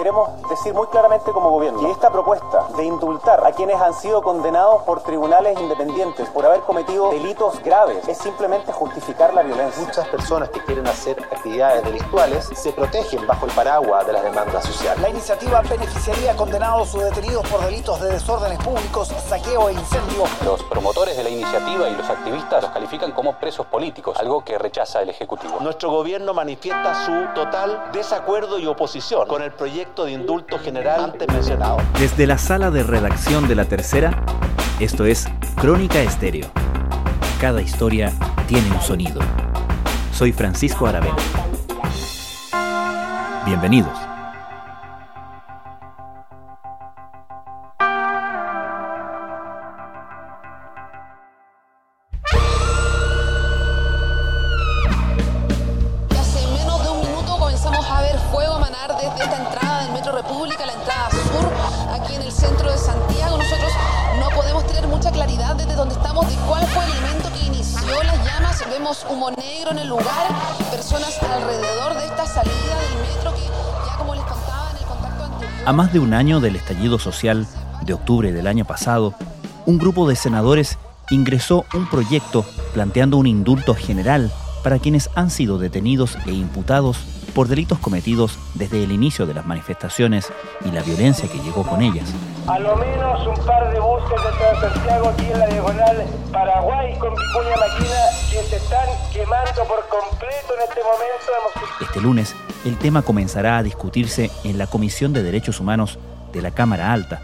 Queremos decir muy claramente como gobierno que esta propuesta de indultar a quienes han sido condenados por tribunales independientes por haber cometido delitos graves es simplemente justificar la violencia. Muchas personas que quieren hacer actividades delictuales se protegen bajo el paraguas de las demandas sociales. La iniciativa beneficiaría a condenados o detenidos por delitos de desórdenes públicos, saqueo e incendio. Los promotores de la iniciativa y los activistas los califican como presos políticos, algo que rechaza el Ejecutivo. Nuestro gobierno manifiesta su total desacuerdo y oposición con el proyecto de indulto general antes mencionado. Desde la sala de redacción de La Tercera, esto es Crónica Estéreo. Cada historia tiene un sonido. Soy Francisco Aravena. Bienvenidos. Más de un año del estallido social de octubre del año pasado, un grupo de senadores ingresó un proyecto planteando un indulto general para quienes han sido detenidos e imputados por delitos cometidos desde el inicio de las manifestaciones y la violencia que llegó con ellas. A lo menos un par de buses de Santiago aquí en la diagonal Paraguay con Vicuña Maquina que se están quemando por completo en este momento. Este lunes, el tema comenzará a discutirse en la Comisión de Derechos Humanos de la Cámara Alta.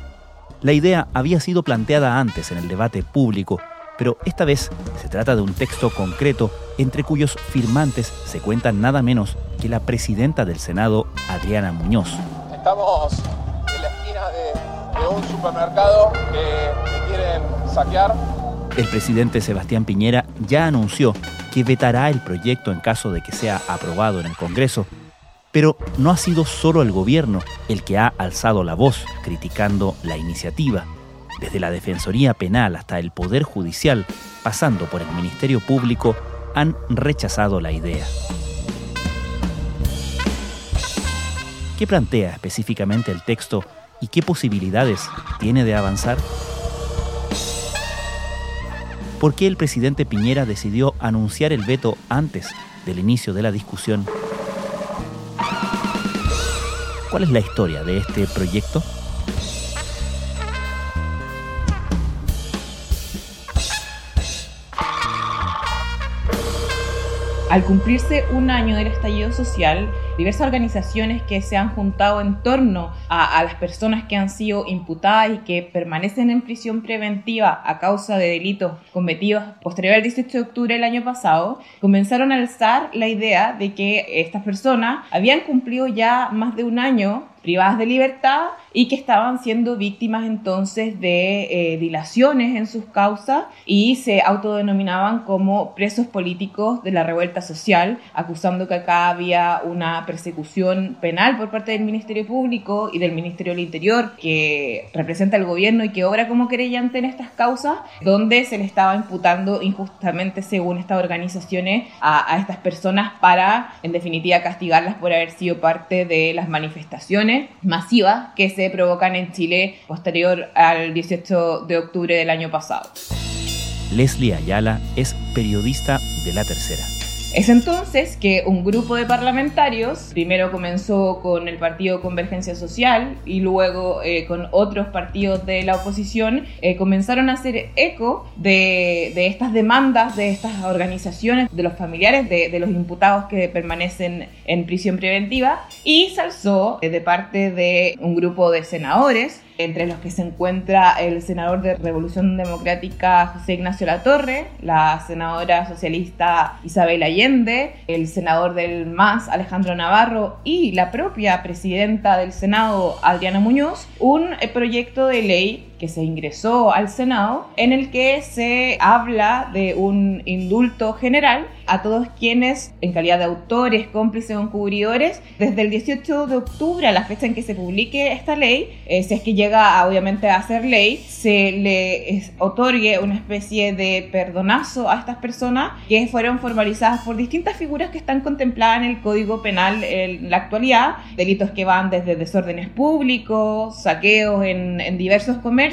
La idea había sido planteada antes en el debate público, pero esta vez se trata de un texto concreto entre cuyos firmantes se cuentan nada menos que la presidenta del Senado, Adriana Muñoz. Estamos en la esquina de, un supermercado que, quieren saquear. El presidente Sebastián Piñera ya anunció que vetará el proyecto en caso de que sea aprobado en el Congreso, pero no ha sido solo el gobierno el que ha alzado la voz criticando la iniciativa. Desde la Defensoría Penal hasta el Poder Judicial, pasando por el Ministerio Público, han rechazado la idea. ¿Qué plantea específicamente el texto y qué posibilidades tiene de avanzar? ¿Por qué el presidente Piñera decidió anunciar el veto antes del inicio de la discusión? ¿Cuál es la historia de este proyecto? Al cumplirse un año del estallido social, diversas organizaciones que se han juntado en torno a, las personas que han sido imputadas y que permanecen en prisión preventiva a causa de delitos cometidos posterior al 18 de octubre del año pasado, comenzaron a alzar la idea de que estas personas habían cumplido ya más de un año privadas de libertad y que estaban siendo víctimas entonces de eh, dilaciones en sus causas y se autodenominaban como presos políticos de la revuelta social, acusando que acá había una persecución penal por parte del Ministerio Público y del Ministerio del Interior que representa el gobierno y que obra como querellante en estas causas, donde se le estaba imputando injustamente según estas organizaciones a, a estas personas para en definitiva castigarlas por haber sido parte de las manifestaciones masivas que se provocan en Chile posterior al 18 de octubre del año pasado. Leslie Ayala es periodista de La Tercera. Es entonces que un grupo de parlamentarios, primero comenzó con el Partido Convergencia Social y luego eh, con otros partidos de la oposición, eh, comenzaron a hacer eco de, estas demandas de estas organizaciones, de los familiares de, de, los imputados que permanecen en prisión preventiva y se alzó eh, de parte de un grupo de senadores entre los que se encuentra el senador de Revolución Democrática José Ignacio Latorre, la senadora socialista Isabel Allende, el senador del MAS Alejandro Navarro y la propia presidenta del Senado Adriana Muñoz, un eh, proyecto de ley que se ingresó al Senado, en el que se habla de un indulto general a todos quienes, en calidad de autores, cómplices o encubridores, desde el 18 de octubre a la fecha en que se publique esta ley, eh, si es que llega obviamente a ser ley, se le otorgue una especie de perdonazo a estas personas que fueron formalizadas por distintas figuras que están contempladas en el Código Penal en la actualidad, delitos que van desde desórdenes públicos, saqueos en, en diversos comercios,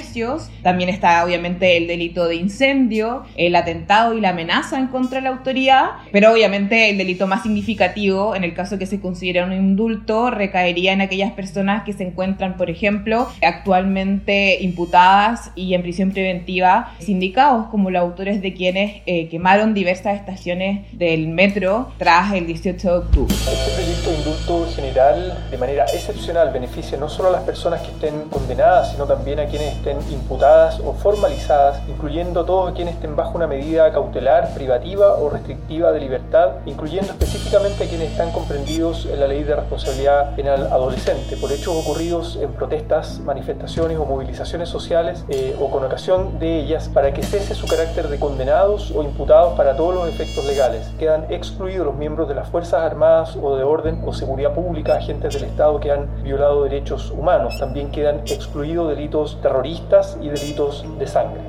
también está obviamente el delito de incendio, el atentado y la amenaza en contra de la autoridad, pero obviamente el delito más significativo, en el caso que se considera un indulto, recaería en aquellas personas que se encuentran, por ejemplo, actualmente imputadas y en prisión preventiva, sindicados como los autores de quienes eh, quemaron diversas estaciones del metro tras el 18 de octubre. Este proyecto de indulto general, de manera excepcional, beneficia no solo a las personas que estén condenadas, sino también a quienes estén imputadas o formalizadas, incluyendo todos quienes estén bajo una medida cautelar, privativa o restrictiva de libertad, incluyendo específicamente a quienes están comprendidos en la ley de responsabilidad penal adolescente por hechos ocurridos en protestas, manifestaciones o movilizaciones sociales eh, o con ocasión de ellas para que cese su carácter de condenados o imputados para todos los efectos legales. Quedan excluidos los miembros de las Fuerzas Armadas o de orden o seguridad pública, agentes del Estado que han violado derechos humanos. También quedan excluidos delitos terroristas y delitos de sangre.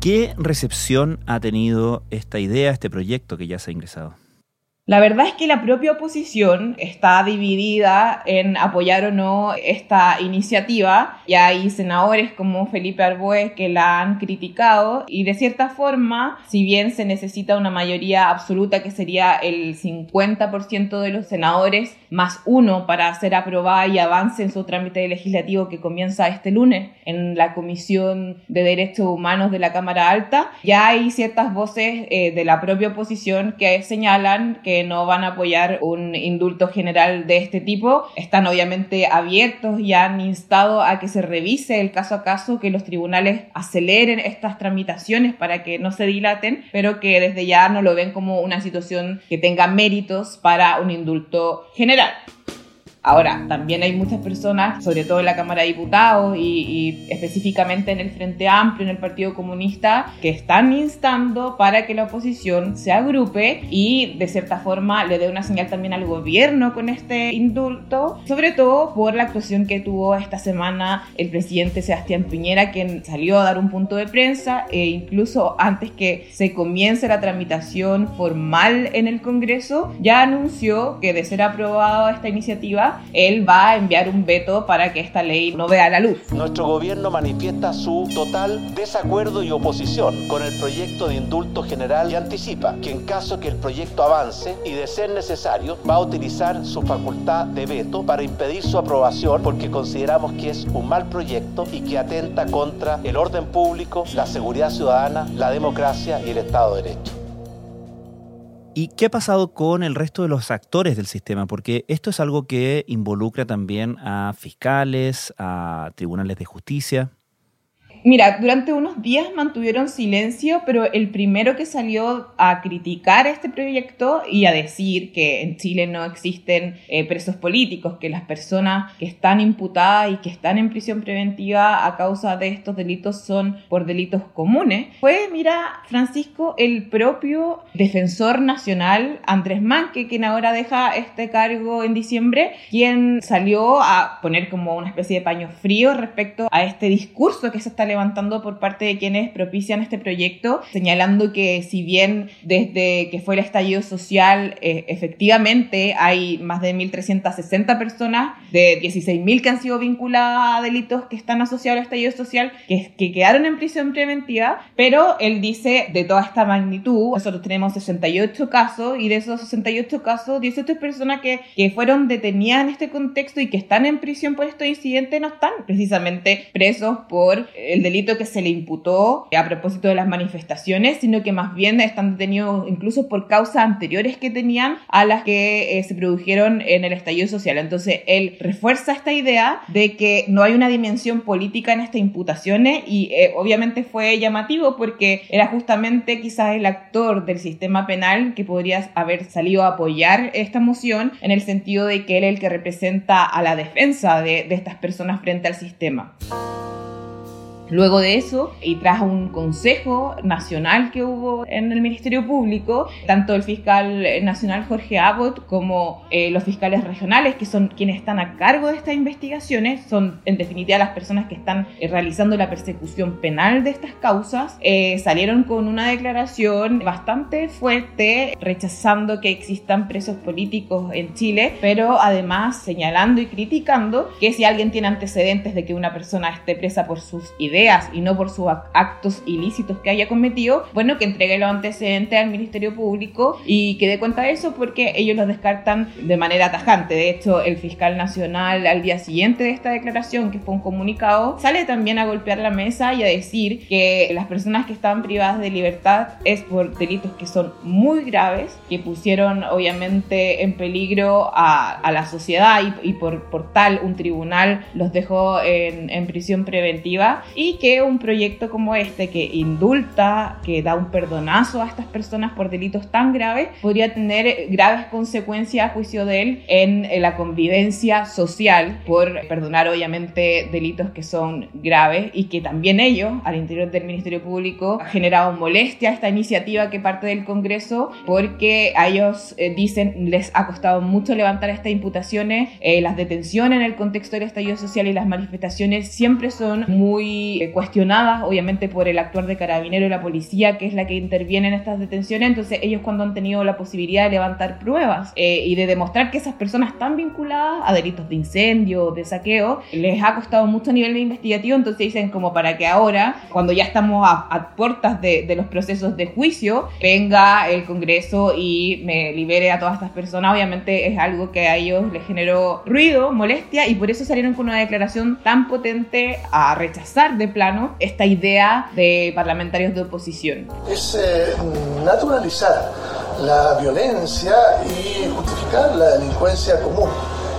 ¿Qué recepción ha tenido esta idea, este proyecto que ya se ha ingresado? La verdad es que la propia oposición está dividida en apoyar o no esta iniciativa. Y hay senadores como Felipe Arbues que la han criticado y de cierta forma, si bien se necesita una mayoría absoluta que sería el 50% de los senadores más uno para ser aprobada y avance en su trámite legislativo que comienza este lunes en la Comisión de Derechos Humanos de la Cámara Alta, ya hay ciertas voces eh, de la propia oposición que señalan que no van a apoyar un indulto general de este tipo. Están obviamente abiertos y han instado a que se revise el caso a caso, que los tribunales aceleren estas tramitaciones para que no se dilaten, pero que desde ya no lo ven como una situación que tenga méritos para un indulto general. Ahora, también hay muchas personas, sobre todo en la Cámara de Diputados y, específicamente en el Frente Amplio, en el Partido Comunista, que están instando para que la oposición se agrupe y de cierta forma le dé una señal también al gobierno con este indulto, sobre todo por la actuación que tuvo esta semana el presidente Sebastián Piñera, quien salió a dar un punto de prensa e incluso antes que se comience la tramitación formal en el Congreso, ya anunció que de ser aprobada esta iniciativa, él va a enviar un veto para que esta ley no vea la luz. Nuestro gobierno manifiesta su total desacuerdo y oposición con el proyecto de indulto general y anticipa que en caso que el proyecto avance y de ser necesario, va a utilizar su facultad de veto para impedir su aprobación porque consideramos que es un mal proyecto y que atenta contra el orden público, la seguridad ciudadana, la democracia y el Estado de Derecho. ¿Y qué ha pasado con el resto de los actores del sistema? Porque esto es algo que involucra también a fiscales, a tribunales de justicia. Mira, durante unos días mantuvieron silencio, pero el primero que salió a criticar este proyecto y a decir que en Chile no existen eh, presos políticos, que las personas que están imputadas y que están en prisión preventiva a causa de estos delitos son por delitos comunes, fue, mira, Francisco, el propio defensor nacional Andrés Manque, quien ahora deja este cargo en diciembre, quien salió a poner como una especie de paño frío respecto a este discurso que se está levantando por parte de quienes propician este proyecto, señalando que si bien desde que fue el estallido social eh, efectivamente hay más de 1.360 personas de 16.000 que han sido vinculadas a delitos que están asociados al estallido social, que, que quedaron en prisión preventiva, pero él dice de toda esta magnitud, nosotros tenemos 68 casos y de esos 68 casos, 18 personas que, que fueron detenidas en este contexto y que están en prisión por estos incidentes no están precisamente presos por el el delito que se le imputó a propósito de las manifestaciones, sino que más bien están detenidos incluso por causas anteriores que tenían a las que eh, se produjeron en el estallido social. Entonces, él refuerza esta idea de que no hay una dimensión política en estas imputaciones y eh, obviamente fue llamativo porque era justamente quizás el actor del sistema penal que podría haber salido a apoyar esta moción en el sentido de que él es el que representa a la defensa de, de estas personas frente al sistema. Luego de eso, y tras un consejo nacional que hubo en el Ministerio Público, tanto el fiscal nacional Jorge Abbott como eh, los fiscales regionales, que son quienes están a cargo de estas investigaciones, son en definitiva las personas que están eh, realizando la persecución penal de estas causas, eh, salieron con una declaración bastante fuerte rechazando que existan presos políticos en Chile, pero además señalando y criticando que si alguien tiene antecedentes de que una persona esté presa por sus ideas, y no por sus actos ilícitos que haya cometido, bueno, que entregue los antecedentes al Ministerio Público y que dé cuenta de eso porque ellos los descartan de manera tajante. De hecho, el fiscal nacional al día siguiente de esta declaración, que fue un comunicado, sale también a golpear la mesa y a decir que las personas que estaban privadas de libertad es por delitos que son muy graves, que pusieron obviamente en peligro a, a la sociedad y, y, por, por tal un tribunal los dejó en, en prisión preventiva y que un proyecto como este, que indulta, que da un perdonazo a estas personas por delitos tan graves, podría tener graves consecuencias a juicio de él en, la convivencia social por perdonar obviamente delitos que son graves y que también ellos, al interior del Ministerio Público, ha generado molestia esta iniciativa que parte del Congreso porque a ellos eh, dicen les ha costado mucho levantar estas imputaciones, eh, las detenciones en el contexto del estallido social y las manifestaciones siempre son muy eh, cuestionadas, obviamente, por el actuar de carabinero y la policía, que es la que interviene en estas detenciones. Entonces, ellos cuando han tenido la posibilidad de levantar pruebas eh, y de demostrar que esas personas están vinculadas a delitos de incendio, de saqueo, les ha costado mucho a nivel investigativo. Entonces, dicen como para que ahora, cuando ya estamos a, puertas de, de los procesos de juicio, venga el Congreso y me libere a todas estas personas. Obviamente, es algo que a ellos les generó ruido, molestia, y por eso salieron con una declaración tan potente a rechazar plano esta idea de parlamentarios de oposición. Es eh, naturalizar la violencia y justificar la delincuencia común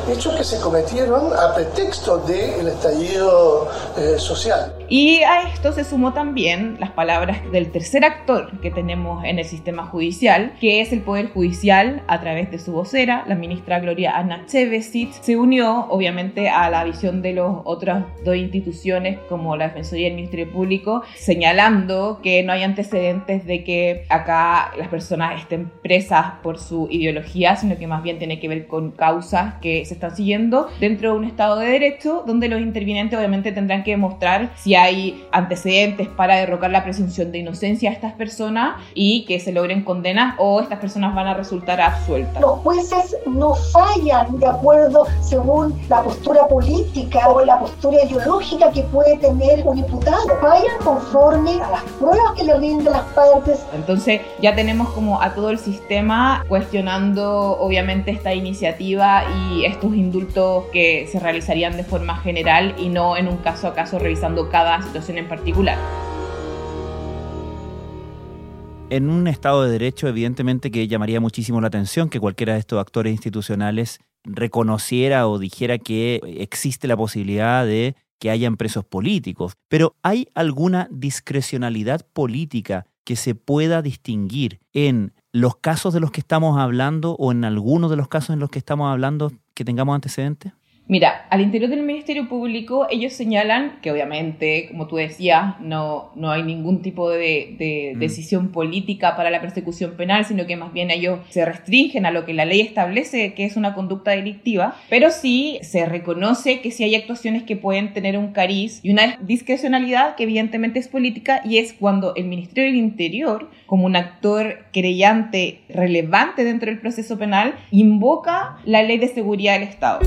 hechos que se cometieron a pretexto del estallido eh, social. Y a esto se sumó también las palabras del tercer actor que tenemos en el sistema judicial, que es el Poder Judicial a través de su vocera, la ministra Gloria Ana Chevesic, se unió obviamente a la visión de las otras dos instituciones como la Defensoría y el Ministerio Público, señalando que no hay antecedentes de que acá las personas estén presas por su ideología, sino que más bien tiene que ver con causas que se están siguiendo dentro de un Estado de Derecho, donde los intervinientes obviamente tendrán que demostrar si hay antecedentes para derrocar la presunción de inocencia a estas personas y que se logren condenas o estas personas van a resultar absueltas. Los jueces no fallan de acuerdo según la postura política o la postura ideológica que puede tener un imputado. Fallan conforme a las pruebas que le rinden las partes. Entonces ya tenemos como a todo el sistema cuestionando obviamente esta iniciativa y indultos que se realizarían de forma general y no en un caso a caso revisando cada situación en particular. En un Estado de Derecho, evidentemente que llamaría muchísimo la atención que cualquiera de estos actores institucionales reconociera o dijera que existe la posibilidad de que hayan presos políticos. Pero ¿hay alguna discrecionalidad política que se pueda distinguir en los casos de los que estamos hablando o en algunos de los casos en los que estamos hablando que tengamos antecedentes? Mira, al interior del Ministerio Público ellos señalan que obviamente, como tú decías, no, no hay ningún tipo de, de mm. decisión política para la persecución penal, sino que más bien ellos se restringen a lo que la ley establece que es una conducta delictiva, pero sí se reconoce que sí hay actuaciones que pueden tener un cariz y una discrecionalidad que evidentemente es política y es cuando el Ministerio del Interior, como un actor creyente relevante dentro del proceso penal, invoca la ley de seguridad del Estado.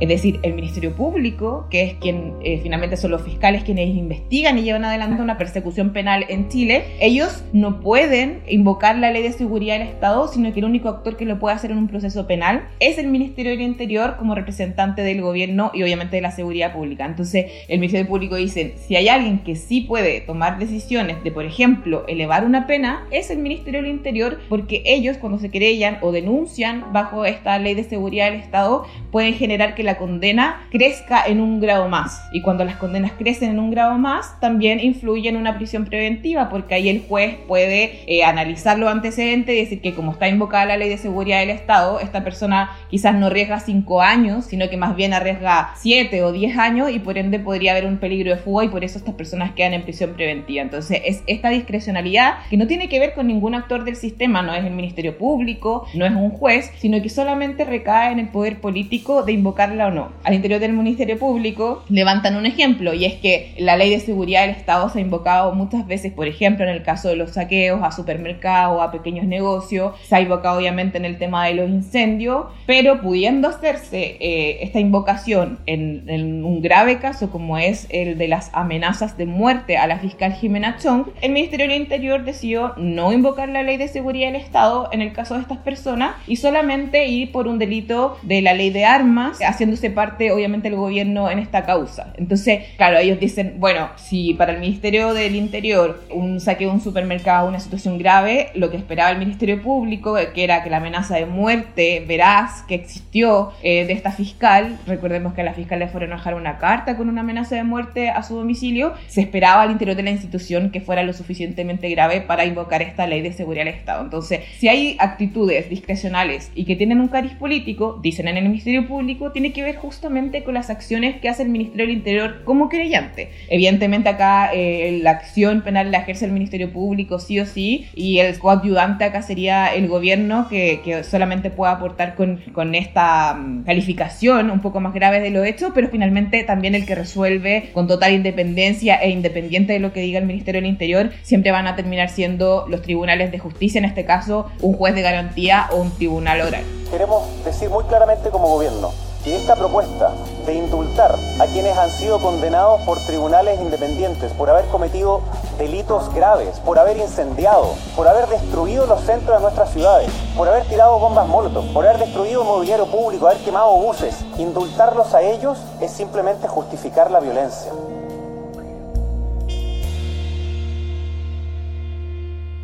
Es decir, el Ministerio Público, que es quien eh, finalmente son los fiscales quienes investigan y llevan adelante una persecución penal en Chile, ellos no pueden invocar la ley de seguridad del Estado, sino que el único actor que lo puede hacer en un proceso penal es el Ministerio del Interior como representante del gobierno y obviamente de la seguridad pública. Entonces, el Ministerio Público dice, si hay alguien que sí puede tomar decisiones de, por ejemplo, elevar una pena, es el Ministerio del Interior, porque ellos cuando se querellan o denuncian bajo esta ley de seguridad del Estado, pueden generar que la condena crezca en un grado más. Y cuando las condenas crecen en un grado más, también influye en una prisión preventiva, porque ahí el juez puede eh, analizar los antecedentes y decir que como está invocada la ley de seguridad del Estado, esta persona quizás no arriesga cinco años, sino que más bien arriesga siete o diez años y por ende podría haber un peligro de fuga y por eso estas personas quedan en prisión preventiva. Entonces es esta discrecionalidad que no tiene que ver con ningún actor del sistema, no es el Ministerio Público, no es un juez, sino que solamente recae en el poder político de invocarla o no. Al interior del Ministerio Público levantan un ejemplo y es que la ley de seguridad del Estado se ha invocado muchas veces, por ejemplo, en el caso de los saqueos a supermercados, a pequeños negocios, se ha invocado obviamente en el tema de los incendios, pero pudiendo hacerse eh, esta invocación en, en, un grave caso como es el de las amenazas de muerte a la fiscal Jimena Chong, el Ministerio del Interior decidió no invocar la ley de seguridad del Estado en el caso de estas personas y solamente ir por un delito de la ley de armas, haciéndose parte obviamente el gobierno en esta causa. Entonces, claro, ellos dicen, bueno, si para el Ministerio del Interior un saqueo de un supermercado una situación grave, lo que esperaba el Ministerio Público, que era que la amenaza de muerte veraz que existió eh, de esta fiscal, recordemos que a la fiscal le fueron a dejar una carta con una amenaza de muerte a su domicilio, se esperaba al interior de la institución que fuera lo suficientemente grave para invocar esta ley de seguridad del Estado. Entonces, si hay actitudes discrecionales y que tienen un cariz político, dicen en el Ministerio Público, tiene que ver justamente con las acciones que hace el Ministerio del Interior como creyente. Evidentemente acá eh, la acción penal la ejerce el Ministerio Público sí o sí y el coadyuvante acá sería el gobierno que, que solamente puede aportar con, con esta um, calificación un poco más grave de lo hecho, pero finalmente también el que resuelve con total independencia e independiente de lo que diga el Ministerio del Interior, siempre van a terminar siendo los tribunales de justicia, en este caso un juez de garantía o un tribunal oral. Queremos decir muy claramente como gobierno que esta propuesta de indultar a quienes han sido condenados por tribunales independientes por haber cometido delitos graves, por haber incendiado, por haber destruido los centros de nuestras ciudades, por haber tirado bombas molotov, por haber destruido mobiliario público, haber quemado buses, indultarlos a ellos es simplemente justificar la violencia.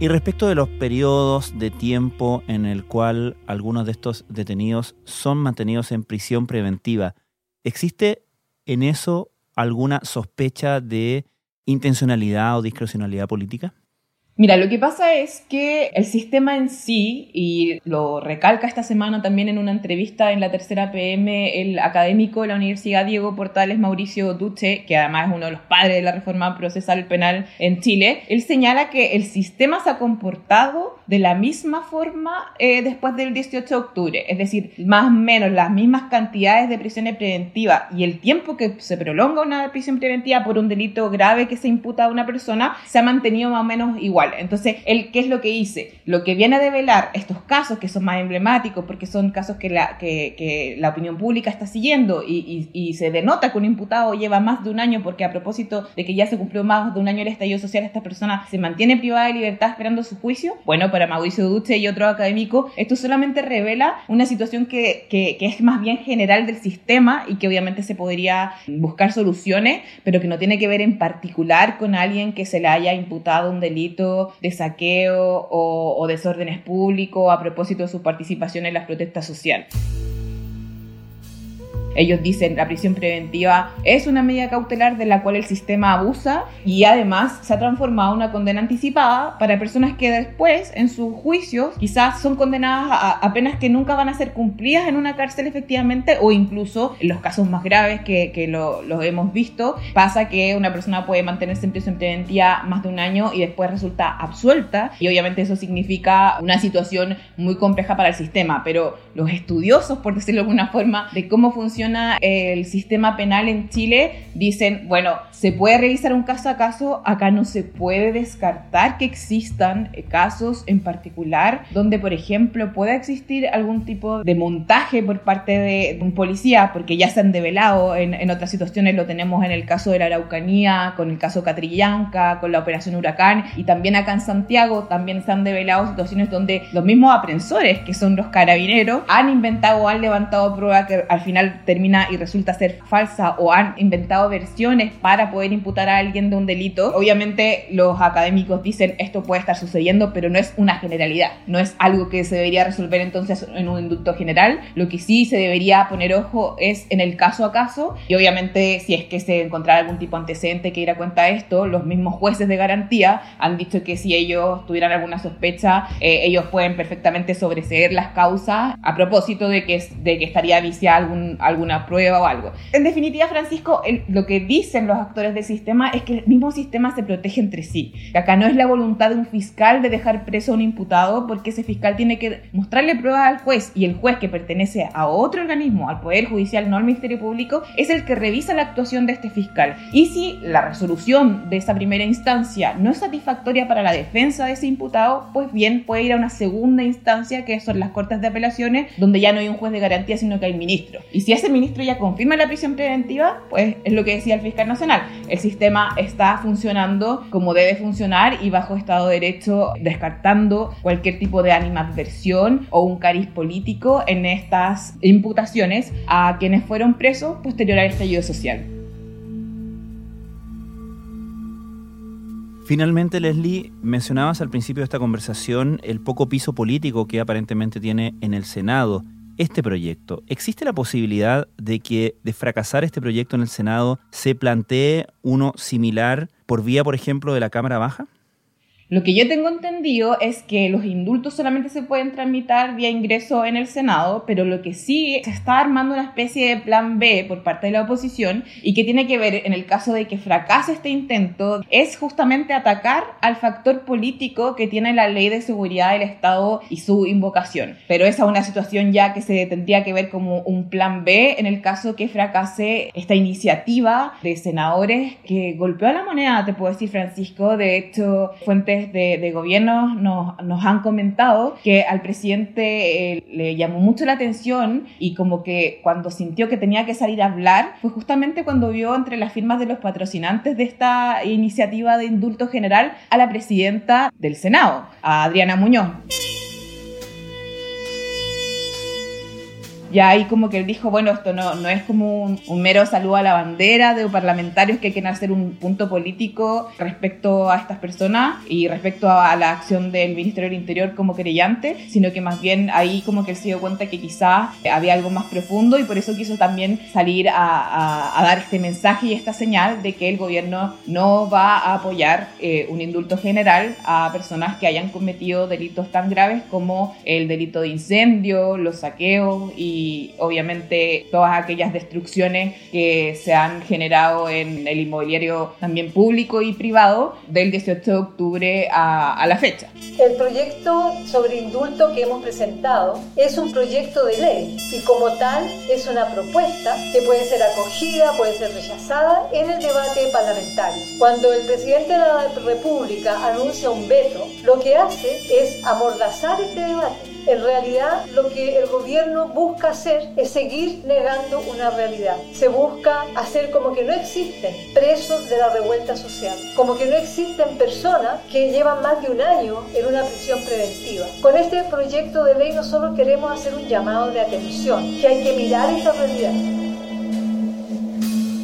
Y respecto de los periodos de tiempo en el cual algunos de estos detenidos son mantenidos en prisión preventiva, ¿existe en eso alguna sospecha de intencionalidad o discrecionalidad política? Mira, lo que pasa es que el sistema en sí, y lo recalca esta semana también en una entrevista en la tercera PM el académico de la Universidad Diego Portales, Mauricio Duche, que además es uno de los padres de la reforma procesal penal en Chile, él señala que el sistema se ha comportado de la misma forma eh, después del 18 de octubre, es decir, más o menos las mismas cantidades de prisiones preventivas y el tiempo que se prolonga una prisión preventiva por un delito grave que se imputa a una persona se ha mantenido más o menos igual. Entonces, él, ¿qué es lo que hice? Lo que viene a develar estos casos que son más emblemáticos, porque son casos que la, que, la opinión pública está siguiendo y, y, y, se denota que un imputado lleva más de un año, porque a propósito de que ya se cumplió más de un año el estallido social, esta persona se mantiene privada de libertad esperando su juicio. Bueno, para Mauricio Duce y otro académico, esto solamente revela una situación que, que, es más bien general del sistema y que obviamente se podría buscar soluciones, pero que no tiene que ver en particular con alguien que se le haya imputado un delito de saqueo o, o desórdenes públicos a propósito de su participación en las protestas sociales. Ellos dicen la prisión preventiva es una medida cautelar de la cual el sistema abusa y además se ha transformado en una condena anticipada para personas que después en sus juicios quizás son condenadas a, penas que nunca van a ser cumplidas en una cárcel efectivamente o incluso en los casos más graves que, que lo, lo, hemos visto. Pasa que una persona puede mantenerse en prisión preventiva más de un año y después resulta absuelta y obviamente eso significa una situación muy compleja para el sistema pero los estudiosos por decirlo de alguna forma de cómo funciona funciona el sistema penal en Chile, dicen, bueno, se puede revisar un caso a caso, acá no se puede descartar que existan casos en particular donde, por ejemplo, pueda existir algún tipo de montaje por parte de un policía, porque ya se han develado en, en otras situaciones, lo tenemos en el caso de la Araucanía, con el caso Catrillanca, con la operación Huracán, y también acá en Santiago también se han develado situaciones donde los mismos aprensores, que son los carabineros, han inventado o han levantado prueba que al final termina y resulta ser falsa o han inventado versiones para poder imputar a alguien de un delito. Obviamente los académicos dicen esto puede estar sucediendo, pero no es una generalidad, no es algo que se debería resolver entonces en un indulto general. Lo que sí se debería poner ojo es en el caso a caso y obviamente si es que se encontrara algún tipo de antecedente que ir a cuenta de esto, los mismos jueces de garantía han dicho que si ellos tuvieran alguna sospecha, eh, ellos pueden perfectamente sobreseer las causas a propósito de que, de que estaría viciada algún, alguna prueba o algo. En definitiva, Francisco, lo que dicen los actores del sistema es que el mismo sistema se protege entre sí. Acá no es la voluntad de un fiscal de dejar preso a un imputado porque ese fiscal tiene que mostrarle pruebas al juez y el juez que pertenece a otro organismo, al Poder Judicial, no al Ministerio Público, es el que revisa la actuación de este fiscal. Y si la resolución de esa primera instancia no es satisfactoria para la defensa de ese imputado, pues bien puede ir a una segunda instancia que son las Cortes de Apelaciones, donde ya no hay un juez de garantía, sino que hay ministro. Y si ese ministro ya confirma la prisión preventiva, pues es lo que decía el fiscal nacional. El sistema está funcionando como debe funcionar y bajo Estado de Derecho, descartando cualquier tipo de animadversión o un cariz político en estas imputaciones a quienes fueron presos posterior al estallido social. Finalmente, Leslie, mencionabas al principio de esta conversación el poco piso político que aparentemente tiene en el Senado este proyecto. ¿Existe la posibilidad de que de fracasar este proyecto en el Senado se plantee uno similar por vía, por ejemplo, de la Cámara Baja? Lo que yo tengo entendido es que los indultos solamente se pueden tramitar vía ingreso en el Senado, pero lo que sí se está armando una especie de plan B por parte de la oposición y que tiene que ver en el caso de que fracase este intento es justamente atacar al factor político que tiene la ley de seguridad del Estado y su invocación. Pero esa es una situación ya que se tendría que ver como un plan B en el caso que fracase esta iniciativa de senadores que golpeó a la moneda, te puedo decir Francisco, de hecho fuentes de, gobierno nos, nos, han comentado que al presidente eh, le llamó mucho la atención y como que cuando sintió que tenía que salir a hablar fue justamente cuando vio entre las firmas de los patrocinantes de esta iniciativa de indulto general a la presidenta del Senado, a Adriana Muñoz. Ya ahí como que él dijo, bueno, esto no, no es como un, mero saludo a la bandera de parlamentarios que quieren hacer un punto político respecto a estas personas y respecto a, la acción del Ministerio del Interior como querellante, sino que más bien ahí como que él se dio cuenta que quizá había algo más profundo y por eso quiso también salir a, dar este mensaje y esta señal de que el gobierno no va a apoyar eh, un indulto general a personas que hayan cometido delitos tan graves como el delito de incendio, los saqueos y obviamente todas aquellas destrucciones que se han generado en el inmobiliario también público y privado del 18 de octubre a, a la fecha. El proyecto sobre indulto que hemos presentado es un proyecto de ley y como tal es una propuesta que puede ser acogida, puede ser rechazada en el debate parlamentario. Cuando el presidente de la República anuncia un veto, lo que hace es amordazar este debate en realidad lo que el gobierno busca hacer es seguir negando una realidad. Se busca hacer como que no existen presos de la revuelta social, como que no existen personas que llevan más de un año en una prisión preventiva. Con este proyecto de ley nosotros queremos hacer un llamado de atención, que hay que mirar esta realidad.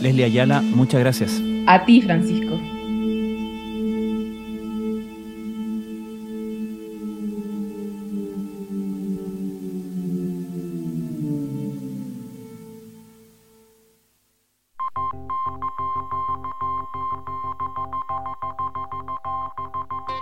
Leslie Ayala, muchas gracias. A ti, Francisco.